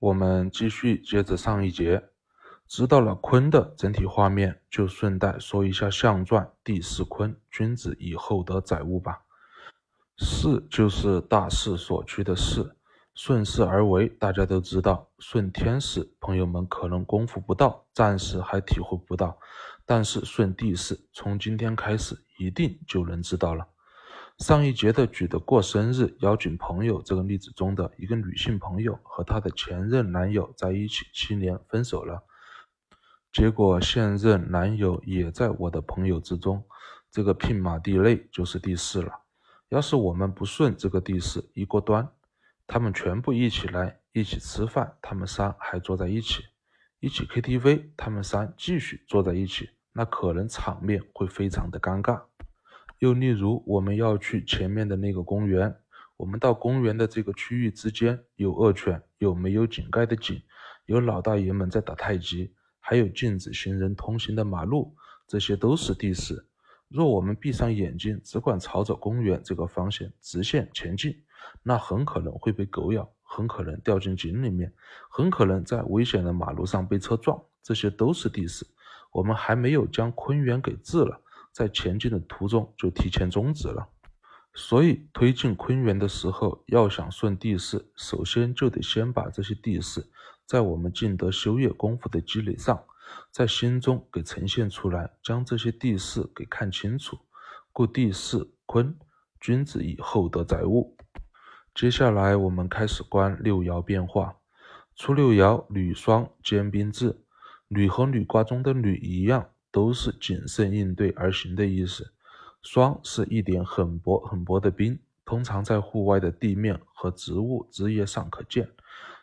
我们继续接着上一节，知道了坤的整体画面，就顺带说一下象传第四坤，君子以厚德载物吧。势就是大势所趋的势，顺势而为，大家都知道。顺天时，朋友们可能功夫不到，暂时还体会不到，但是顺地势，从今天开始一定就能知道了。上一节的举的过生日邀请朋友这个例子中的一个女性朋友和她的前任男友在一起七年分手了，结果现任男友也在我的朋友之中，这个牝马地雷就是地势了。要是我们不顺这个地势一锅端，他们全部一起来一起吃饭，他们仨还坐在一起，一起 KTV，他们仨继续坐在一起，那可能场面会非常的尴尬。又例如，我们要去前面的那个公园，我们到公园的这个区域之间有恶犬，有没有井盖的井，有老大爷们在打太极，还有禁止行人通行的马路，这些都是地势。若我们闭上眼睛，只管朝着公园这个方向直线前进，那很可能会被狗咬，很可能掉进井里面，很可能在危险的马路上被车撞，这些都是地势。我们还没有将坤元给治了。在前进的途中就提前终止了，所以推进坤元的时候，要想顺地势，首先就得先把这些地势在我们静德修业功夫的积累上，在心中给呈现出来，将这些地势给看清楚。故地势坤，君子以厚德载物。接下来我们开始观六爻变化。初六爻履霜兼兵制，履和履卦中的履一样。都是谨慎应对而行的意思。霜是一点很薄很薄的冰，通常在户外的地面和植物枝叶上可见。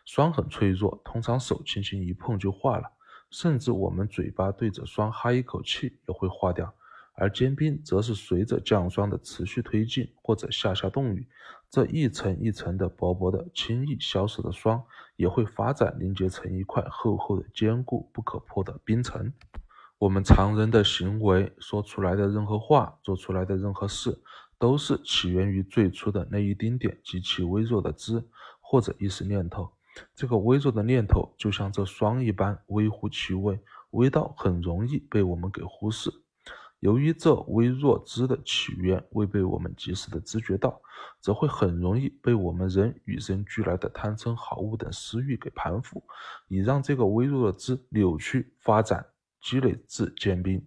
霜很脆弱，通常手轻轻一碰就化了，甚至我们嘴巴对着霜哈一口气也会化掉。而坚冰则是随着降霜的持续推进或者下下冻雨，这一层一层的薄薄的、轻易消失的霜，也会发展凝结成一块厚厚的、坚固不可破的冰层。我们常人的行为，说出来的任何话，做出来的任何事，都是起源于最初的那一丁点极其微弱的知或者意识念头。这个微弱的念头，就像这霜一般微乎其微，微到很容易被我们给忽视。由于这微弱知的起源未被我们及时的知觉到，则会很容易被我们人与生俱来的贪嗔好恶等私欲给盘腐，以让这个微弱的知扭曲发展。积累至坚冰，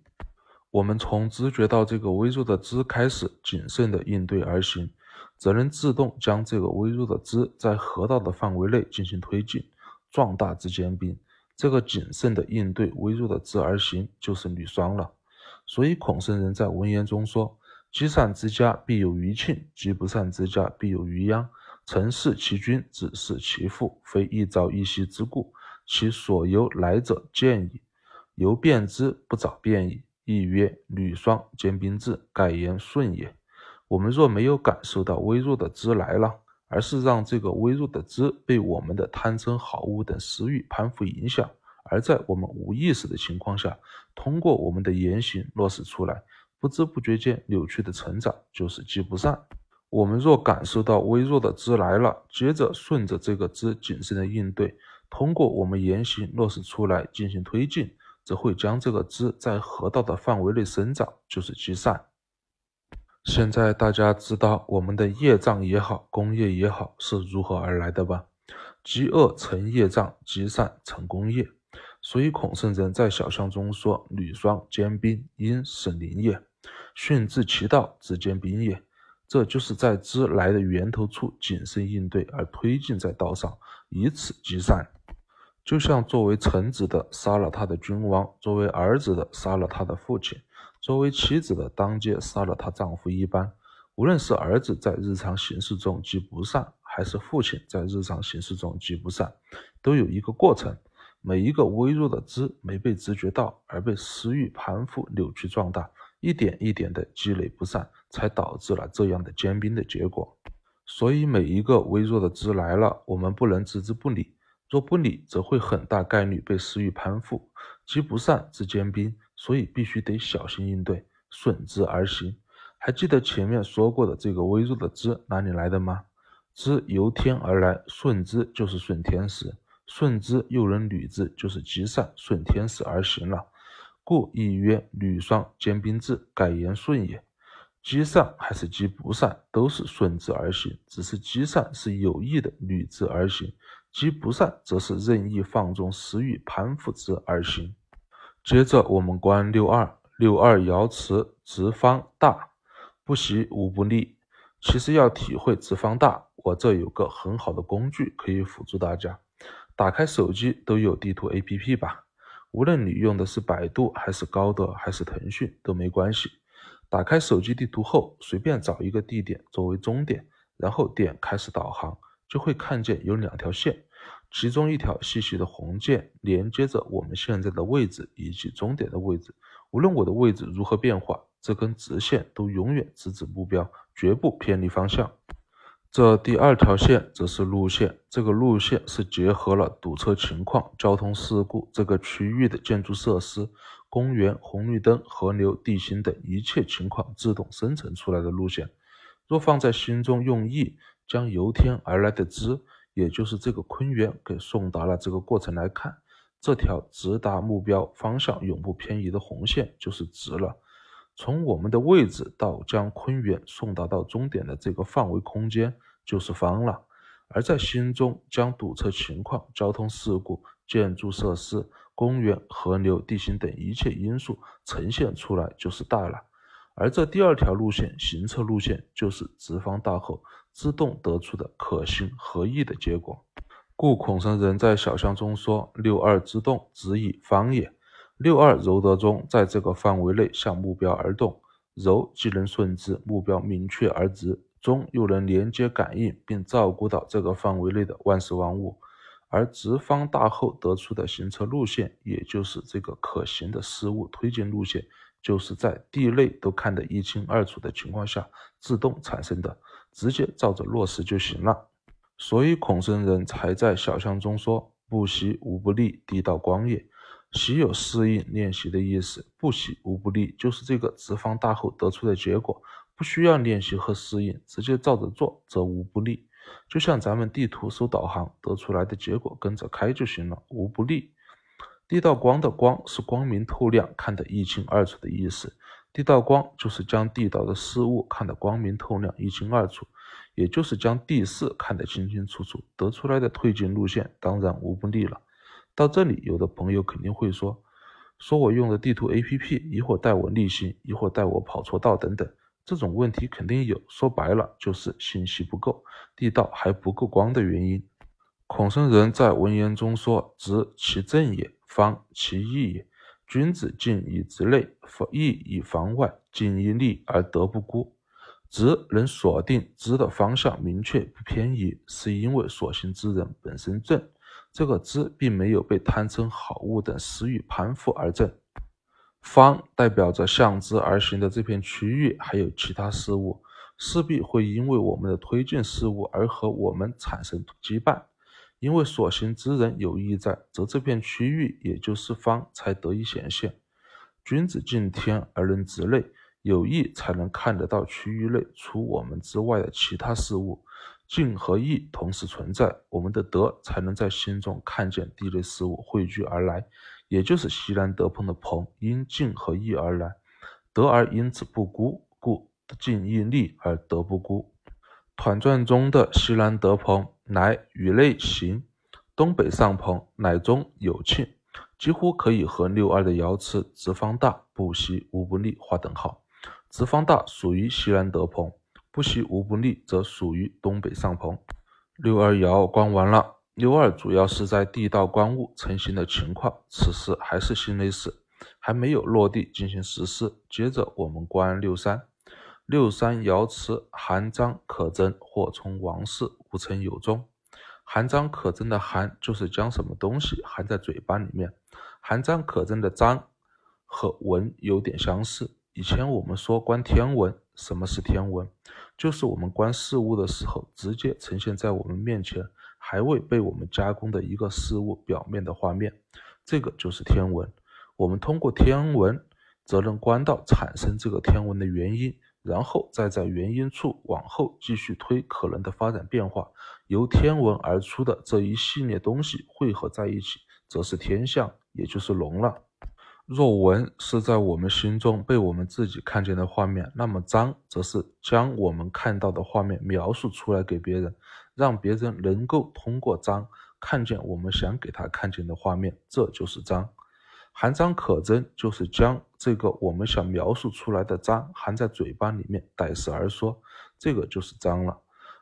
我们从知觉到这个微弱的知开始，谨慎的应对而行，则能自动将这个微弱的知在河道的范围内进行推进，壮大至坚冰。这个谨慎的应对微弱的知而行，就是履霜了。所以孔圣人在文言中说：“积善之家必有余庆，积不善之家必有余殃。臣事其君，子事其父，非一朝一夕之故，其所由来者见矣。”由变之不早变矣，亦曰履霜兼冰至，盖言顺也。我们若没有感受到微弱的知来了，而是让这个微弱的知被我们的贪嗔好恶等私欲攀附影响，而在我们无意识的情况下，通过我们的言行落实出来，不知不觉间扭曲的成长，就是积不善。我们若感受到微弱的知来了，接着顺着这个知谨慎的应对，通过我们言行落实出来进行推进。则会将这个知在河道的范围内生长，就是积善。现在大家知道我们的业障也好，功业也好是如何而来的吧？积恶成业障，积善成功业。所以孔圣人在小象中说：“履霜坚冰，因使灵也；训至其道，之坚冰也。”这就是在知来的源头处谨慎应对，而推进在道上，以此积善。就像作为臣子的杀了他的君王，作为儿子的杀了他的父亲，作为妻子的当街杀了她丈夫一般。无论是儿子在日常行事中积不善，还是父亲在日常行事中积不善，都有一个过程。每一个微弱的知没被直觉到，而被私欲攀附、扭曲、壮大，一点一点的积累不善，才导致了这样的坚冰的结果。所以，每一个微弱的知来了，我们不能置之不理。若不理，则会很大概率被私欲攀附，积不善之坚冰，所以必须得小心应对，顺之而行。还记得前面说过的这个微弱的知哪里来的吗？知由天而来，顺之就是顺天时，顺之又能履之，就是积善顺天时而行了。故亦曰履霜坚冰至，改言顺也。积善还是积不善，都是顺之而行，只是积善是有意的履之而行，积不善则是任意放纵私欲攀附之而行。接着我们观六二，六二爻辞直方大，不习无不利。其实要体会直方大，我这有个很好的工具可以辅助大家。打开手机都有地图 APP 吧，无论你用的是百度还是高德还是腾讯都没关系。打开手机地图后，随便找一个地点作为终点，然后点开始导航，就会看见有两条线，其中一条细细的红线连接着我们现在的位置以及终点的位置。无论我的位置如何变化，这根直线都永远直指目标，绝不偏离方向。这第二条线则是路线，这个路线是结合了堵车情况、交通事故这个区域的建筑设施、公园、红绿灯、河流、地形等一切情况自动生成出来的路线。若放在心中用意，将由天而来的知，也就是这个坤元给送达了这个过程来看，这条直达目标方向永不偏移的红线就是直了。从我们的位置到将坤元送达到终点的这个范围空间就是方了，而在心中将堵车情况、交通事故、建筑设施、公园、河流、地形等一切因素呈现出来就是大了。而这第二条路线行车路线就是直方大后自动得出的可行合意的结果。故孔圣人在小象中说：“六二之动，直以方也。”六二柔得中，在这个范围内向目标而动，柔既能顺之，目标明确而直，中又能连接感应并照顾到这个范围内的万事万物。而直方大后得出的行车路线，也就是这个可行的事物推进路线，就是在地内都看得一清二楚的情况下自动产生的，直接照着落实就行了。所以孔圣人才在小象中说：“不习无不利，地道光也。”习有适应练习的意思，不习无不利，就是这个直方大后得出的结果，不需要练习和适应，直接照着做则无不利。就像咱们地图搜导航得出来的结果，跟着开就行了，无不利。地道光的光是光明透亮，看得一清二楚的意思。地道光就是将地道的事物看得光明透亮、一清二楚，也就是将地势看得清清楚楚，得出来的推进路线当然无不利了。到这里，有的朋友肯定会说：“说我用的地图 APP，一会儿带我逆行，一会儿带我跑错道，等等，这种问题肯定有。说白了，就是信息不够，地道还不够光的原因。”孔圣人在文言中说：“直其正也，方其义也。君子敬以直内，义以防外，进以利而得不孤。直能锁定直的方向，明确不偏移，是因为所行之人本身正。”这个知并没有被贪嗔好恶等私欲攀附而正，方代表着向之而行的这片区域，还有其他事物，势必会因为我们的推进事物而和我们产生羁绊。因为所行之人有意在，则这片区域也就是方才得以显现。君子敬天而能直内，有意才能看得到区域内除我们之外的其他事物。静和义同时存在，我们的德才能在心中看见地内事物汇聚而来，也就是西南德朋的朋因静和义而来，德而因此不孤，故静义利而德不孤。团传中的西南德朋乃与内行，东北上朋乃中有庆，几乎可以和六二的爻辞直方大不息无不利划等号。直方大属于西南德朋。不习无不利，则属于东北上朋。六二爻观完了，六二主要是在地道观物成型的情况，此时还是心内事，还没有落地进行实施。接着我们观六三，六三爻辞含章可贞，或从王事，无成有终。含章可贞的含就是将什么东西含在嘴巴里面，含章可贞的章和文有点相似。以前我们说观天文，什么是天文？就是我们观事物的时候，直接呈现在我们面前，还未被我们加工的一个事物表面的画面，这个就是天文。我们通过天文，则能观到产生这个天文的原因，然后再在原因处往后继续推可能的发展变化，由天文而出的这一系列东西汇合在一起，则是天象，也就是龙了。若文是在我们心中被我们自己看见的画面，那么章则是将我们看到的画面描述出来给别人，让别人能够通过章看见我们想给他看见的画面，这就是章。含章可真，就是将这个我们想描述出来的章含在嘴巴里面，带食而说，这个就是章了。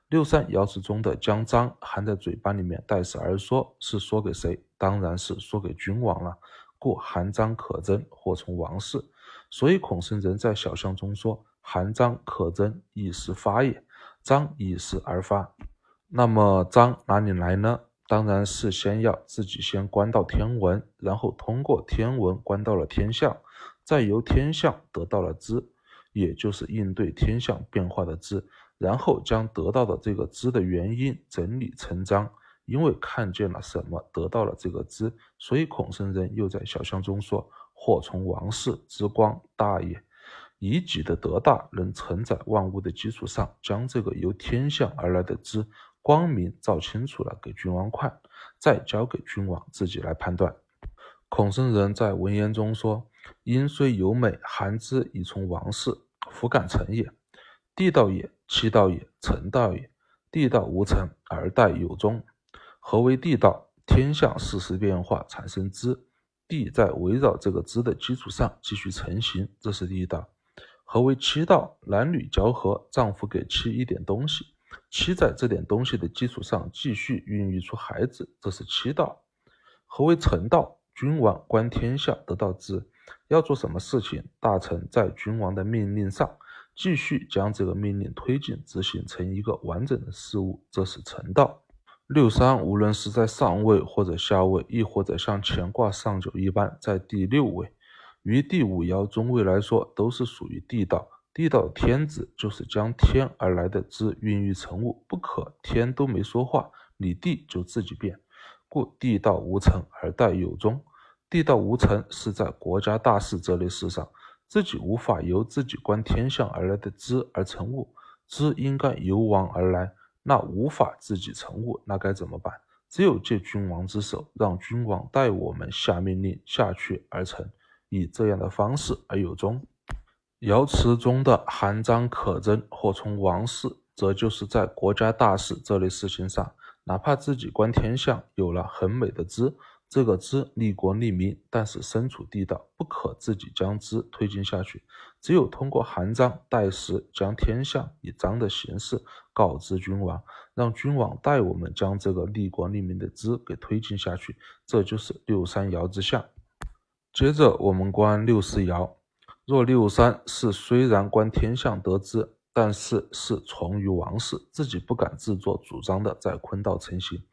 六三爻辞中的将章含在嘴巴里面，带食而说，是说给谁？当然是说给君王了。故含章可真，或从王室。所以孔圣人在小象中说：“含章可真，一时发也。章一时而发。”那么章哪里来呢？当然是先要自己先观到天文，然后通过天文观到了天象，再由天象得到了知，也就是应对天象变化的知，然后将得到的这个知的原因整理成章。因为看见了什么，得到了这个知，所以孔圣人又在小象中说：“或从王室之光大也，以己的德大能承载万物的基础上，将这个由天象而来的知光明照清楚了，给君王看，再交给君王自己来判断。”孔圣人在文言中说：“因虽有美，含之以从王室，弗敢成也。地道也，七道也，成道也。地道无成而待有终。”何为地道？天象事实变化产生知，地在围绕这个知的基础上继续成型，这是地道。何为妻道？男女交合，丈夫给妻一点东西，妻在这点东西的基础上继续孕育出孩子，这是妻道。何为臣道？君王观天下得到知，要做什么事情，大臣在君王的命令上继续将这个命令推进执行成一个完整的事物，这是臣道。六三无论是在上位或者下位，亦或者像乾卦上九一般在第六位，于第五爻中位来说，都是属于地道。地道天子就是将天而来的之孕育成物，不可天都没说话，你地就自己变，故地道无成而待有终。地道无成是在国家大事这类事上，自己无法由自己观天象而来的知而成物，知应该由王而来。那无法自己成物，那该怎么办？只有借君王之手，让君王代我们下命令下去而成，以这样的方式而有终。爻辞中的含章可贞或从王室，则就是在国家大事这类事情上，哪怕自己观天象有了很美的知。这个知利国利民，但是身处地道，不可自己将之推进下去，只有通过函章代时，将天象以章的形式告知君王，让君王代我们将这个利国利民的知给推进下去，这就是六三爻之象。接着我们观六四爻，若六三是虽然观天象得知，但是是从于王室，自己不敢自作主张的在坤道成行。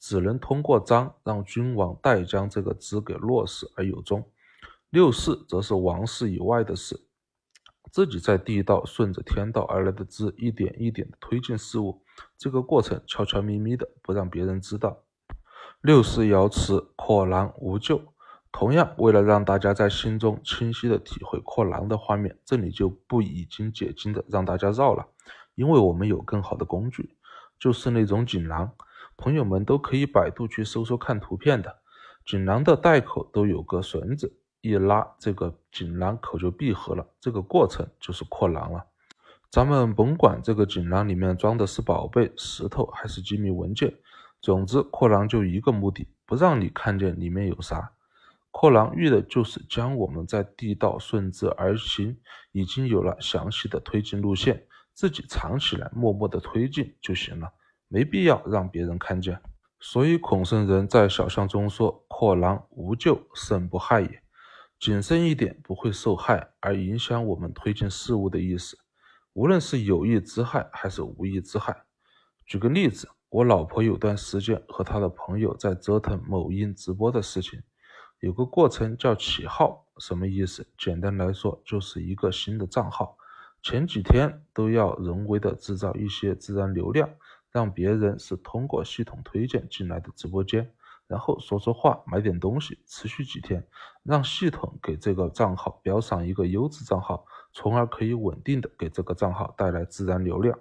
只能通过章让君王代将这个知给落实而有终。六四则是王室以外的事，自己在地道顺着天道而来的知一点一点的推进事物，这个过程悄悄咪咪的不让别人知道。六四爻辞阔囊无咎。同样，为了让大家在心中清晰的体会阔囊的画面，这里就不已经解经的让大家绕了，因为我们有更好的工具，就是那种锦囊。朋友们都可以百度去搜搜看图片的，锦囊的袋口都有个绳子，一拉这个锦囊口就闭合了，这个过程就是扩囊了。咱们甭管这个锦囊里面装的是宝贝、石头还是机密文件，总之扩囊就一个目的，不让你看见里面有啥。扩囊寓的就是将我们在地道顺之而行，已经有了详细的推进路线，自己藏起来，默默的推进就行了。没必要让别人看见，所以孔圣人在小象中说：“阔囊无咎，甚不害也。”谨慎一点，不会受害而影响我们推进事物的意思。无论是有意之害还是无意之害。举个例子，我老婆有段时间和她的朋友在折腾某音直播的事情，有个过程叫起号，什么意思？简单来说，就是一个新的账号，前几天都要人为的制造一些自然流量。让别人是通过系统推荐进来的直播间，然后说说话，买点东西，持续几天，让系统给这个账号标上一个优质账号，从而可以稳定的给这个账号带来自然流量。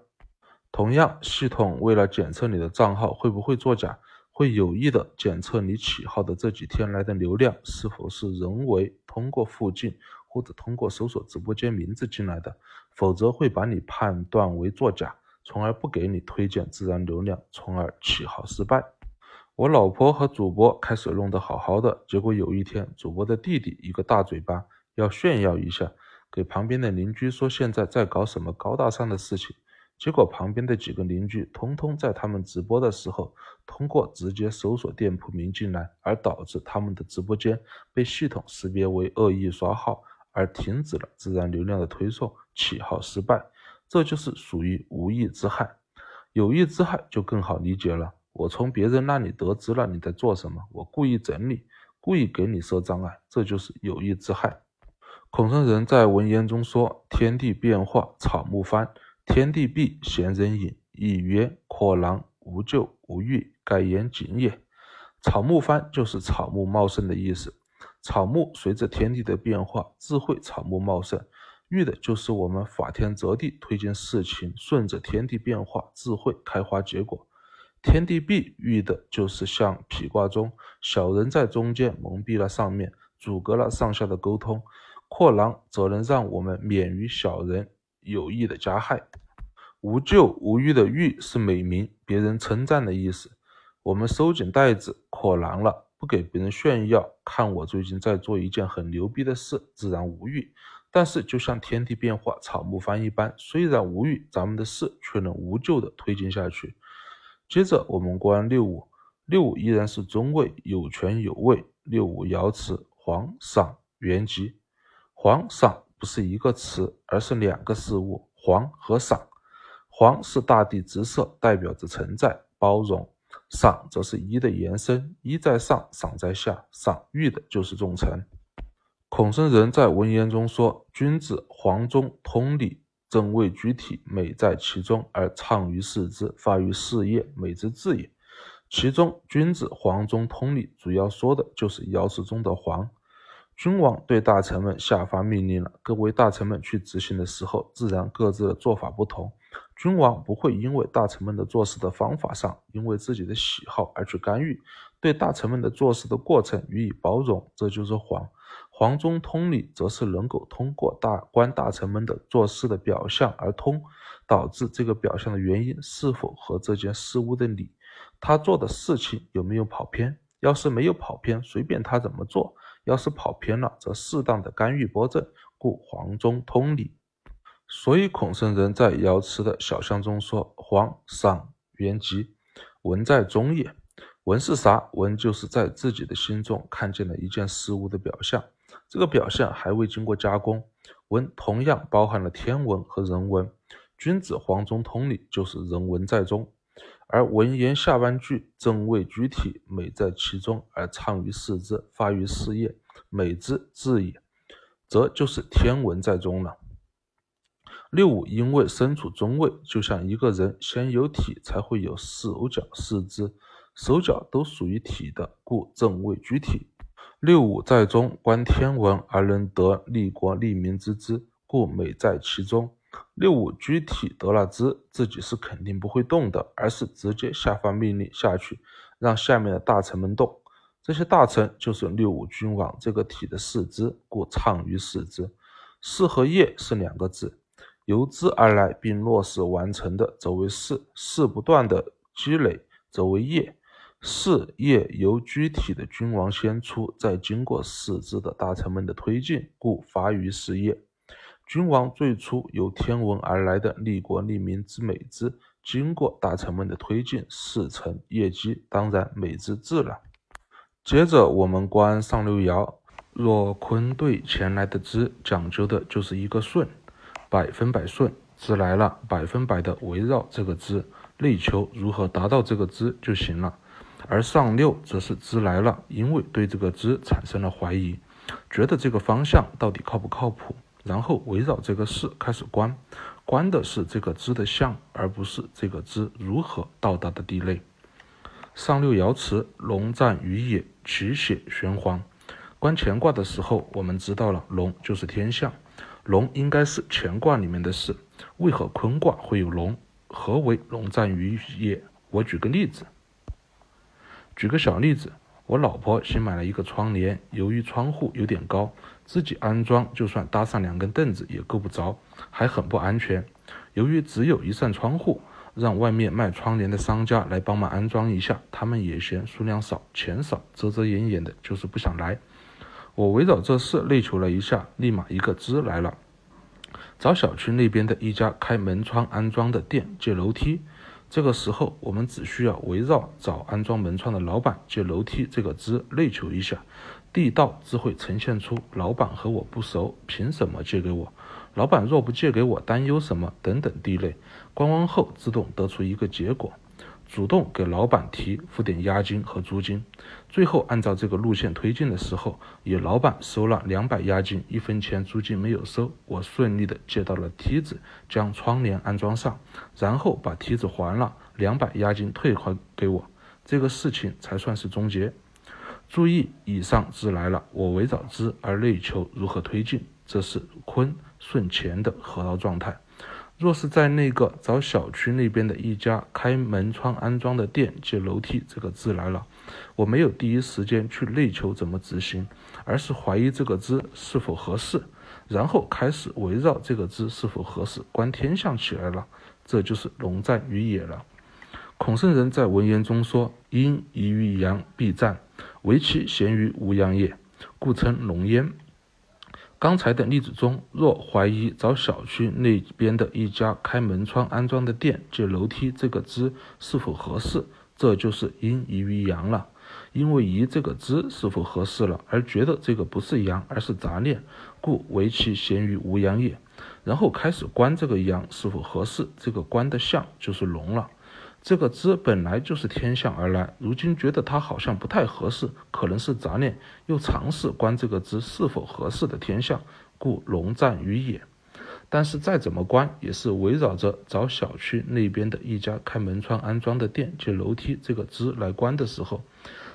同样，系统为了检测你的账号会不会作假，会有意的检测你起号的这几天来的流量是否是人为通过附近或者通过搜索直播间名字进来的，否则会把你判断为作假，从而不给你推荐自然流量，从而起号失败。我老婆和主播开始弄得好好的，结果有一天，主播的弟弟一个大嘴巴要炫耀一下，给旁边的邻居说现在在搞什么高大上的事情。结果旁边的几个邻居通通在他们直播的时候，通过直接搜索店铺名进来，而导致他们的直播间被系统识别为恶意刷号，而停止了自然流量的推送，起号失败。这就是属于无意之害。有意之害就更好理解了。我从别人那里得知了你在做什么，我故意整你，故意给你设障碍，这就是有意之害。孔圣人在文言中说：“天地变化，草木翻。”天地闭，闲人隐。以曰：阔囊，无咎无欲，盖言谨也。草木翻就是草木茂盛的意思。草木随着天地的变化，自会草木茂盛。遇的就是我们法天择地推进事情，顺着天地变化，智慧开花结果。天地闭，遇的就是像匹卦中，小人在中间蒙蔽了上面，阻隔了上下的沟通。阔囊则能让我们免于小人。有意的加害，无咎无欲的欲是美名，别人称赞的意思。我们收紧袋子，扩囊了，不给别人炫耀。看我最近在做一件很牛逼的事，自然无欲。但是就像天地变化，草木翻一般，虽然无欲，咱们的事却能无咎的推进下去。接着我们观六五，六五依然是中位，有权有位。六五爻辞：黄、赏、元吉。黄、赏。不是一个词，而是两个事物，黄和赏。黄是大地之色，代表着承载、包容；赏则是一的延伸，一在上，赏在下，赏遇的就是众臣。孔圣人在文言中说：“君子黄中通理，正位居体，美在其中，而畅于四肢，发于事业，美之至也。”其中，君子黄中通理，主要说的就是爻辞中的黄。君王对大臣们下发命令了，各位大臣们去执行的时候，自然各自的做法不同。君王不会因为大臣们的做事的方法上，因为自己的喜好而去干预，对大臣们的做事的过程予以包容，这就是皇。黄中通理，则是能够通过大官大臣们的做事的表象而通，导致这个表象的原因是否和这件事物的理，他做的事情有没有跑偏。要是没有跑偏，随便他怎么做。要是跑偏了，则适当的干预拨正，故黄中通理。所以孔圣人在爻辞的小象中说：“黄赏元吉，文在中也。文是啥？文就是在自己的心中看见了一件事物的表象，这个表象还未经过加工。文同样包含了天文和人文。君子黄中通理，就是人文在中。”而文言下半句正位居体，美在其中，而畅于四肢，发于事业，美之至也，则就是天文在中了。六五因为身处中位，就像一个人先有体，才会有手脚四肢，手脚都属于体的，故正位居体。六五在中，观天文而能得利国利民之资，故美在其中。六五居体得了知，自己是肯定不会动的，而是直接下发命令下去，让下面的大臣们动。这些大臣就是六五君王这个体的四肢，故畅于四肢。事和业是两个字，由之而来并落实完成的，则为事；事不断的积累，则为业。事业由居体的君王先出，再经过四肢的大臣们的推进，故发于事业。君王最初由天文而来的利国利民之美之，经过大臣们的推进，事成业绩，当然美之至了。接着我们观上六爻，若坤对前来的之，讲究的就是一个顺，百分百顺，之来了，百分百的围绕这个之，力求如何达到这个之就行了。而上六则是之来了，因为对这个之产生了怀疑，觉得这个方向到底靠不靠谱。然后围绕这个事开始观，观的是这个知的相，而不是这个知如何到达的地类。上六爻辞：龙战于野，其血玄黄。观乾卦的时候，我们知道了龙就是天象，龙应该是乾卦里面的事。为何坤卦会有龙？何为龙战于野？我举个例子，举个小例子，我老婆新买了一个窗帘，由于窗户有点高，自己安装就算搭上两根凳子也够不着，还很不安全。由于只有一扇窗户。让外面卖窗帘的商家来帮忙安装一下，他们也嫌数量少、钱少，遮遮掩掩的，就是不想来。我围绕这事内求了一下，立马一个支来了，找小区那边的一家开门窗安装的店借楼梯。这个时候，我们只需要围绕找安装门窗的老板借楼梯这个支内求一下，地道只会呈现出老板和我不熟，凭什么借给我？老板若不借给我，担忧什么？等等地类，观望后自动得出一个结果，主动给老板提付点押金和租金，最后按照这个路线推进的时候，也老板收了两百押金，一分钱租金没有收，我顺利的借到了梯子，将窗帘安装上，然后把梯子还了，两百押金退还给我，这个事情才算是终结。注意，以上之来了，我围绕之而内求如何推进，这是坤。顺钱的河道状态。若是在那个找小区那边的一家开门窗安装的店借楼梯，这个字来了，我没有第一时间去内求怎么执行，而是怀疑这个字是否合适，然后开始围绕这个字是否合适观天象起来了。这就是龙战于野了。孔圣人在文言中说：“阴宜于阳，必战，唯其贤于无阳也，故称龙焉。”刚才的例子中，若怀疑找小区那边的一家开门窗安装的店借楼梯这个支是否合适，这就是阴疑于阳了。因为疑这个支是否合适了，而觉得这个不是阳，而是杂念，故为其贤于无阳也。然后开始观这个阳是否合适，这个观的相就是龙了。这个支本来就是天象而来，如今觉得它好像不太合适，可能是杂念，又尝试观这个支是否合适的天象，故龙战于野。但是再怎么观，也是围绕着找小区那边的一家开门窗安装的店借楼梯这个支来观的时候，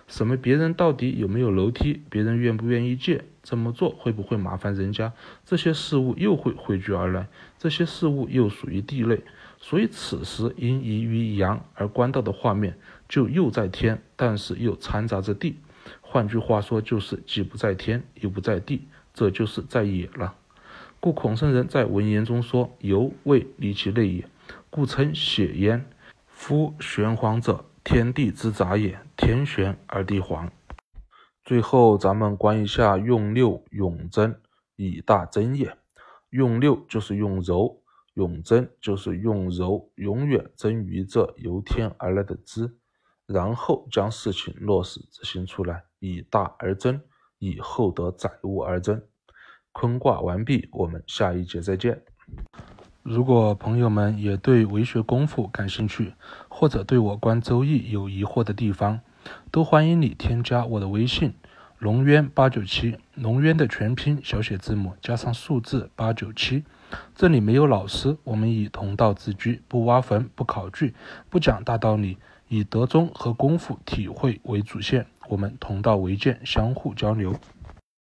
什么别人到底有没有楼梯，别人愿不愿意借，这么做会不会麻烦人家，这些事物又会汇聚而来，这些事物又属于地类。所以此时因移于阳而观到的画面，就又在天，但是又掺杂着地。换句话说，就是既不在天，又不在地，这就是在野了。故孔圣人在文言中说：“犹未离其内也，故称血焉。夫玄黄者，天地之杂也，天玄而地黄。”最后，咱们观一下用六永贞，以大贞也。用六就是用柔。永贞就是用柔永远贞于这由天而来的知，然后将事情落实执行出来，以大而真，以厚德载物而真。坤卦完毕，我们下一节再见。如果朋友们也对为学功夫感兴趣，或者对我观周易有疑惑的地方，都欢迎你添加我的微信。龙渊八九七，龙渊的全拼小写字母加上数字八九七。这里没有老师，我们以同道自居，不挖坟，不考据，不讲大道理，以德中和功夫体会为主线，我们同道为鉴，相互交流。